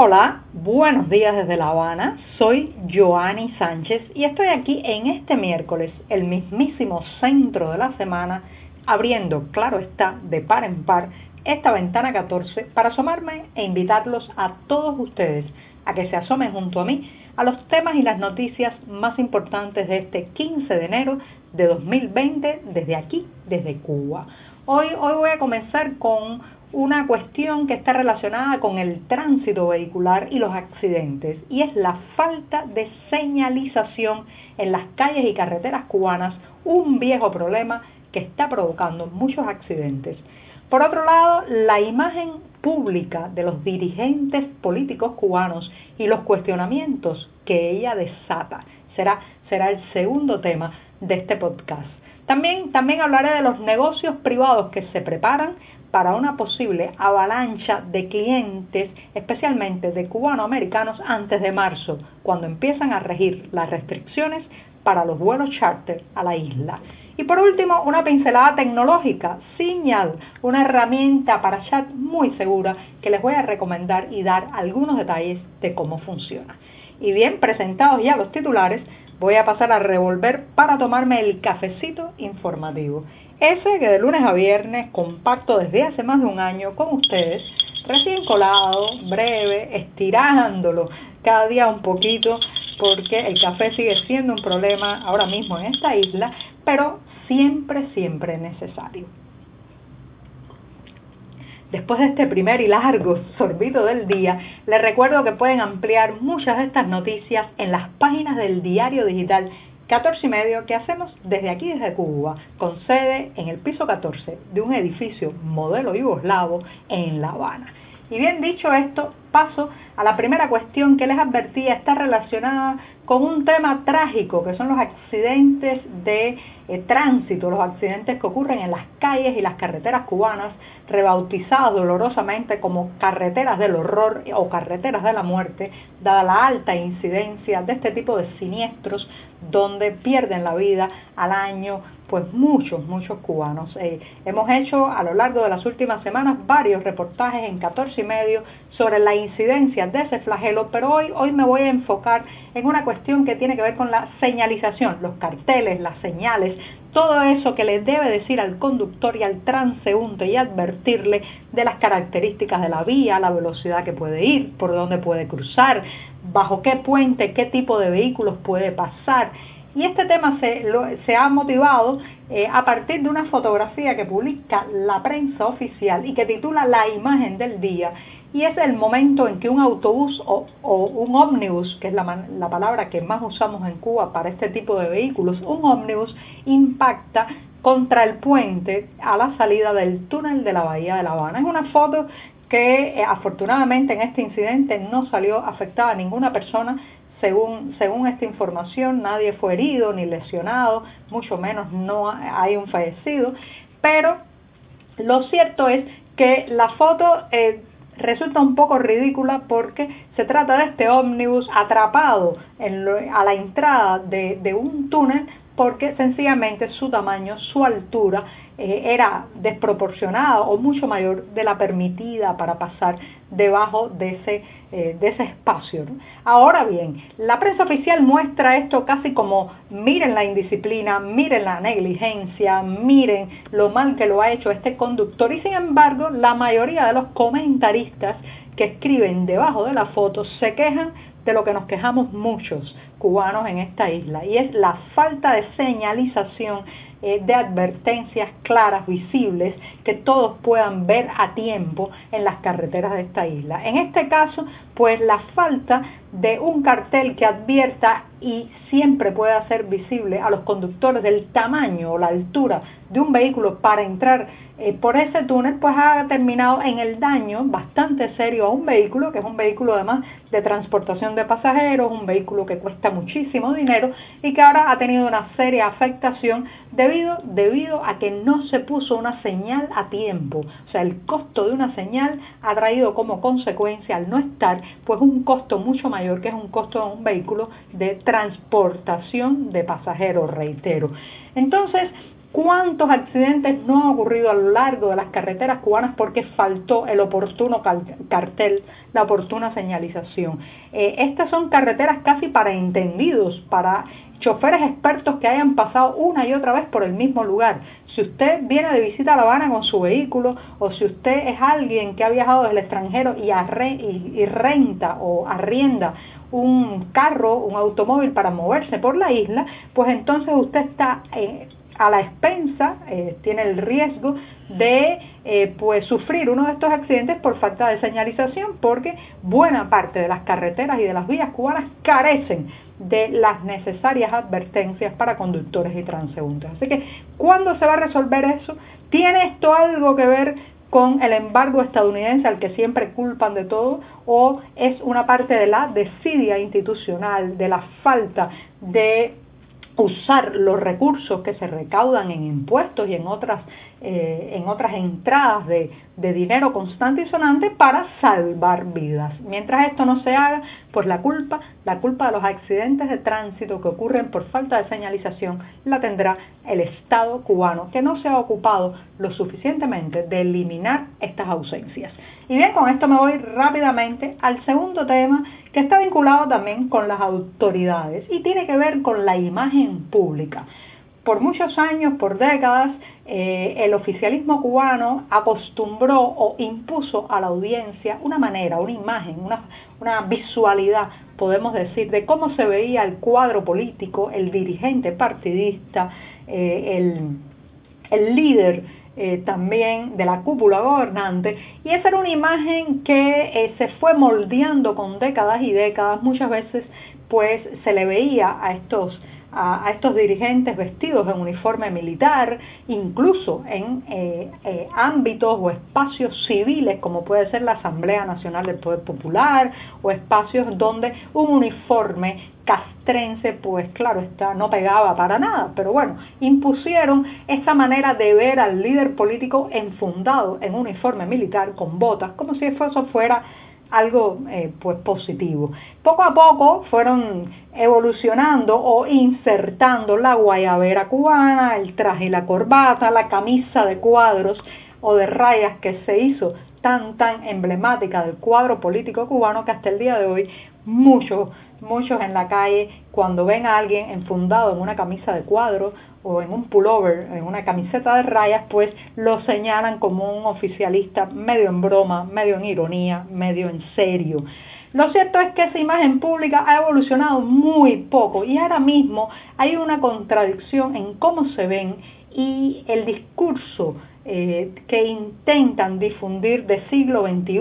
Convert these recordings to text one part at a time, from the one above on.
Hola, buenos días desde La Habana. Soy Joanny Sánchez y estoy aquí en este miércoles, el mismísimo centro de la semana, abriendo, claro está, de par en par, esta ventana 14 para asomarme e invitarlos a todos ustedes a que se asomen junto a mí a los temas y las noticias más importantes de este 15 de enero de 2020 desde aquí, desde Cuba. Hoy, hoy voy a comenzar con una cuestión que está relacionada con el tránsito vehicular y los accidentes, y es la falta de señalización en las calles y carreteras cubanas, un viejo problema que está provocando muchos accidentes. Por otro lado, la imagen pública de los dirigentes políticos cubanos y los cuestionamientos que ella desata será, será el segundo tema de este podcast. También, también hablaré de los negocios privados que se preparan para una posible avalancha de clientes, especialmente de cubanoamericanos, antes de marzo, cuando empiezan a regir las restricciones para los vuelos charter a la isla. Y por último, una pincelada tecnológica, Signal, una herramienta para chat muy segura que les voy a recomendar y dar algunos detalles de cómo funciona. Y bien presentados ya los titulares, voy a pasar a revolver para tomarme el cafecito informativo. Ese que de lunes a viernes comparto desde hace más de un año con ustedes, recién colado, breve, estirándolo cada día un poquito, porque el café sigue siendo un problema ahora mismo en esta isla, pero siempre, siempre necesario. Después de este primer y largo sorbito del día, les recuerdo que pueden ampliar muchas de estas noticias en las páginas del diario digital 14 y medio que hacemos desde aquí, desde Cuba, con sede en el piso 14 de un edificio modelo yugoslavo en La Habana. Y bien dicho esto, paso a la primera cuestión que les advertía, está relacionada con un tema trágico, que son los accidentes de eh, tránsito, los accidentes que ocurren en las calles y las carreteras cubanas, rebautizadas dolorosamente como carreteras del horror o carreteras de la muerte, dada la alta incidencia de este tipo de siniestros donde pierden la vida al año pues muchos, muchos cubanos. Eh, hemos hecho a lo largo de las últimas semanas varios reportajes en 14 y medio sobre la incidencia de ese flagelo, pero hoy, hoy me voy a enfocar en una cuestión que tiene que ver con la señalización, los carteles, las señales, todo eso que le debe decir al conductor y al transeúnte y advertirle de las características de la vía, la velocidad que puede ir, por dónde puede cruzar, bajo qué puente, qué tipo de vehículos puede pasar y este tema se, se ha motivado eh, a partir de una fotografía que publica la prensa oficial y que titula La imagen del día. Y es el momento en que un autobús o, un ómnibus, que es la, la palabra que más usamos en Cuba para este tipo de vehículos, un ómnibus impacta contra el puente a la salida del túnel de la Bahía de La Habana. Es una foto que eh, afortunadamente en este incidente no salió afectada ninguna persona, según, según esta información, nadie fue herido ni lesionado, mucho menos no hay un fallecido, pero lo cierto es que la foto eh, resulta un poco ridícula porque se trata de este ómnibus atrapado a la entrada de, un túnel porque sencillamente su tamaño, su altura eh, era desproporcionada o mucho mayor de la permitida para pasar debajo de ese, eh, de ese espacio. Ahora bien, la prensa oficial muestra esto casi como miren la indisciplina, miren la negligencia, miren lo mal que lo ha hecho este conductor y sin embargo la mayoría de los comentaristas que escriben debajo de la foto se quejan de lo que nos quejamos muchos cubanos en esta isla y es la falta de señalización eh, de advertencias claras, visibles, que todos puedan ver a tiempo en las carreteras de esta isla. En este caso, pues la falta de un cartel que advierta y siempre pueda ser visible a los conductores del tamaño o la altura de un vehículo para entrar eh, por ese túnel, pues ha terminado en el daño bastante serio a un vehículo, que es un vehículo además de transportación de pasajeros, un vehículo que cuesta muchísimo dinero y que ahora ha tenido una seria afectación debido, debido a que no se puso una señal a tiempo. O sea, el costo de una señal ha traído como consecuencia al no estar, pues un costo mucho mayor que es un costo de un vehículo de transportación de pasajeros, reitero. Entonces, ¿Cuántos accidentes no han ocurrido a lo largo de las carreteras cubanas porque faltó el oportuno cartel, la oportuna señalización? Eh, estas son carreteras casi para entendidos, para choferes expertos que hayan pasado una y otra vez por el mismo lugar. Si usted viene de visita a La Habana con su vehículo o si usted es alguien que ha viajado desde el extranjero y, y, renta o arrienda un carro, un automóvil para moverse por la isla, pues entonces usted está eh, a la expensa, eh, tiene el riesgo de eh, pues sufrir uno de estos accidentes por falta de señalización, porque buena parte de las carreteras y de las vías cubanas carecen de las necesarias advertencias para conductores y transeúntes. Así que, ¿cuándo se va a resolver eso? ¿Tiene esto algo que ver con el embargo estadounidense al que siempre culpan de todo o es una parte de la desidia institucional, de la falta de usar los recursos que se recaudan en impuestos y en otras, eh, en otras entradas de, de, dinero constante y sonante para salvar vidas. Mientras esto no se haga, pues la culpa, la culpa de los accidentes de tránsito que ocurren por falta de señalización la tendrá el Estado cubano, que no se ha ocupado lo suficientemente de eliminar estas ausencias. Y bien, con esto me voy rápidamente al segundo tema que está vinculado también con las autoridades y tiene que ver con la imagen pública. Por muchos años, por décadas, eh, el oficialismo cubano acostumbró o impuso a la audiencia una manera, una imagen, una, visualidad, podemos decir, de cómo se veía el cuadro político, el dirigente partidista, eh, el, líder eh, también de la cúpula gobernante. Y esa era una imagen que se fue moldeando con décadas y décadas, muchas veces pues se le veía a estos a, estos dirigentes vestidos en uniforme militar, incluso en eh, eh, ámbitos o espacios civiles como puede ser la Asamblea Nacional del Poder Popular o espacios donde un uniforme castrense, pues claro está, no pegaba para nada, pero bueno, impusieron esa manera de ver al líder político enfundado en uniforme militar con botas, como si eso fuera algo eh, pues positivo. Poco a poco fueron evolucionando o insertando la guayabera cubana, el traje la corbata, la camisa de cuadros o de rayas que se hizo tan tan emblemática del cuadro político cubano que hasta el día de hoy muchos muchos en la calle cuando ven a alguien enfundado en una camisa de cuadro o en un pullover, en una camiseta de rayas, pues lo señalan como un oficialista medio en broma, medio en ironía, medio en serio. Lo cierto es que esa imagen pública ha evolucionado muy poco y ahora mismo hay una contradicción en cómo se ven y el discurso eh, que intentan difundir de siglo XXI,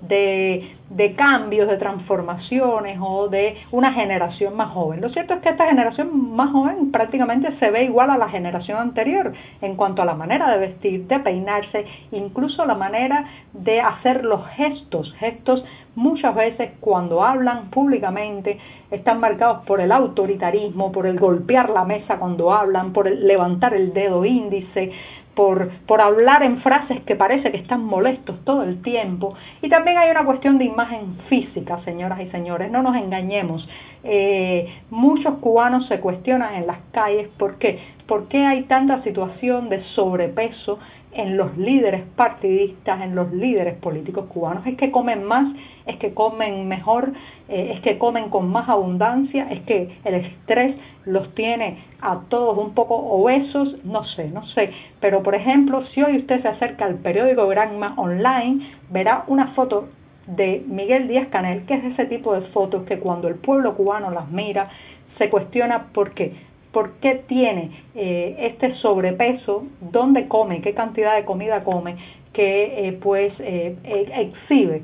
de, de, cambios, de transformaciones o de una generación más joven. Lo cierto es que esta generación más joven prácticamente se ve igual a la generación anterior en cuanto a la manera de vestir, de peinarse, incluso la manera de hacer los gestos, gestos muchas veces cuando hablan públicamente están marcados por el autoritarismo, por el golpear la mesa cuando hablan, por el levantar el dedo índice, por, por hablar en frases que parece que están molestos todo el tiempo. Y también hay una cuestión de imagen física, señoras y señores, no nos engañemos. Eh, muchos cubanos se cuestionan en las calles por qué, por qué hay tanta situación de sobrepeso en los líderes partidistas, en los líderes políticos cubanos. Es que comen más, es que comen mejor, eh, es que comen con más abundancia, es que el estrés los tiene a todos un poco obesos, no sé, no sé. Pero por ejemplo, si hoy usted se acerca al periódico Granma Online, verá una foto de Miguel Díaz Canel, que es ese tipo de fotos que cuando el pueblo cubano las mira, se cuestiona por qué por qué tiene eh, este sobrepeso, dónde come, qué cantidad de comida come, que eh, pues eh, exhibe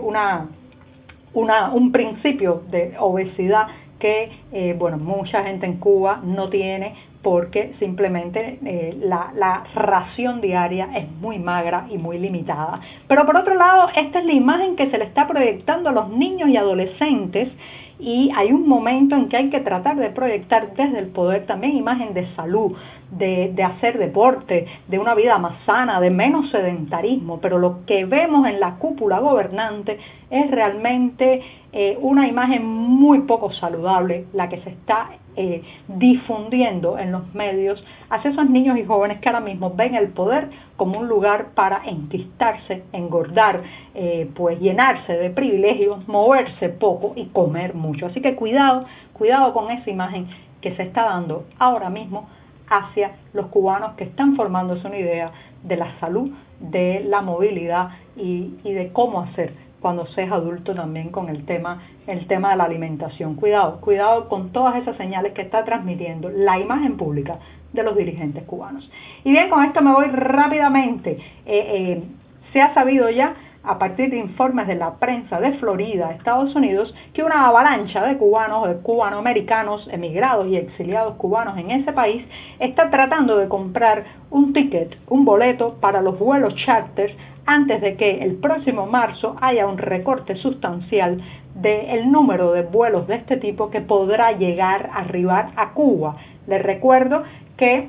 una, una, un principio de obesidad que bueno mucha gente en Cuba no tiene porque simplemente la, la, ración diaria es muy magra y muy limitada. Pero por otro lado, esta es la imagen que se le está proyectando a los niños y adolescentes y hay un momento en que hay que tratar de proyectar desde el poder también imagen de salud, de, hacer deporte, de una vida más sana, de menos sedentarismo, pero lo que vemos en la cúpula gobernante es realmente eh, una imagen muy poco saludable, la que se está eh, difundiendo en los medios hacia esos niños y jóvenes que ahora mismo ven el poder como un lugar para enquistarse, engordar, eh, pues llenarse de privilegios, moverse poco y comer mucho. Así que cuidado, cuidado con esa imagen que se está dando ahora mismo hacia los cubanos que están formándose una idea de la salud, de la movilidad y, de cómo hacer cuando seas adulto también con el tema, el tema de la alimentación. Cuidado, cuidado con todas esas señales que está transmitiendo la imagen pública de los dirigentes cubanos. Y bien, con esto me voy rápidamente. Eh, eh, se ha sabido ya a partir de informes de la prensa de Florida, Estados Unidos, que una avalancha de cubanos, de cubanoamericanos, emigrados y exiliados cubanos en ese país, está tratando de comprar un ticket, un boleto para los vuelos charters antes de que el próximo marzo haya un recorte sustancial del número de vuelos de este tipo que podrá llegar a arribar a Cuba. Les recuerdo que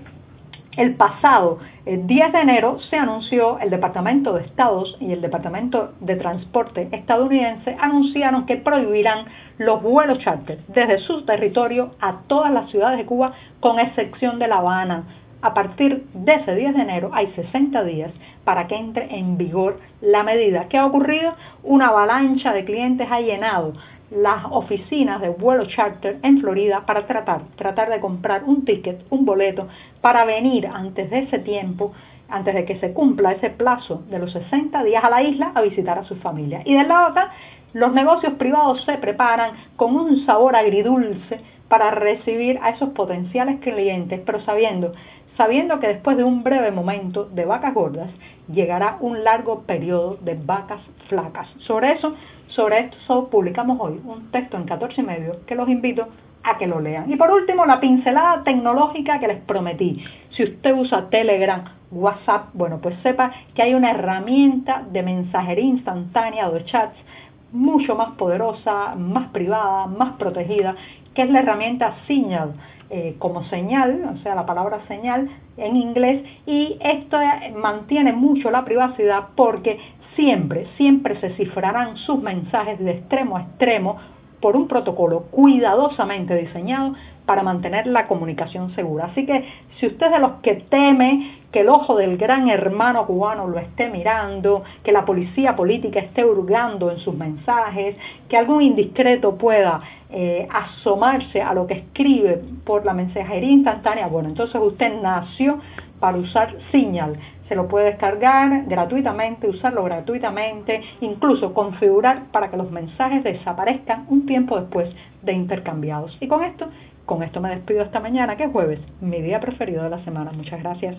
el pasado 10 de enero se anunció, el Departamento de Estados y el Departamento de Transporte estadounidense anunciaron que prohibirán los vuelos charter desde su territorio a todas las ciudades de Cuba, con excepción de La Habana, a partir de ese 10 de enero hay 60 días para que entre en vigor la medida. ¿Qué ha ocurrido? Una avalancha de clientes ha llenado las oficinas de vuelo charter en Florida para tratar, tratar de comprar un ticket, un boleto, para venir antes de ese tiempo, antes de que se cumpla ese plazo de los 60 días a la isla a visitar a su familia. Y de la otra, los negocios privados se preparan con un sabor agridulce para recibir a esos potenciales clientes, pero sabiendo sabiendo que después de un breve momento de vacas gordas llegará un largo periodo de vacas flacas. Sobre eso, sobre esto publicamos hoy un texto en 14 y medio que los invito a que lo lean. Y por último, la pincelada tecnológica que les prometí. Si usted usa Telegram, WhatsApp, bueno, pues sepa que hay una herramienta de mensajería instantánea de chats mucho más poderosa, más privada, más protegida, que es la herramienta Signal eh, como señal, o sea, la palabra señal en inglés, y esto mantiene mucho la privacidad porque siempre, siempre se cifrarán sus mensajes de extremo a extremo por un protocolo cuidadosamente diseñado para mantener la comunicación segura. Así que si usted es de los que teme que el ojo del gran hermano cubano lo esté mirando, que la policía política esté hurgando en sus mensajes, que algún indiscreto pueda eh, asomarse a lo que escribe por la mensajería instantánea, bueno, entonces usted nació para usar Signal. Se lo puede descargar gratuitamente, usarlo gratuitamente, incluso configurar para que los mensajes desaparezcan un tiempo después de intercambiados. Y con esto, con esto me despido esta mañana, que es jueves, mi día preferido de la semana. Muchas gracias.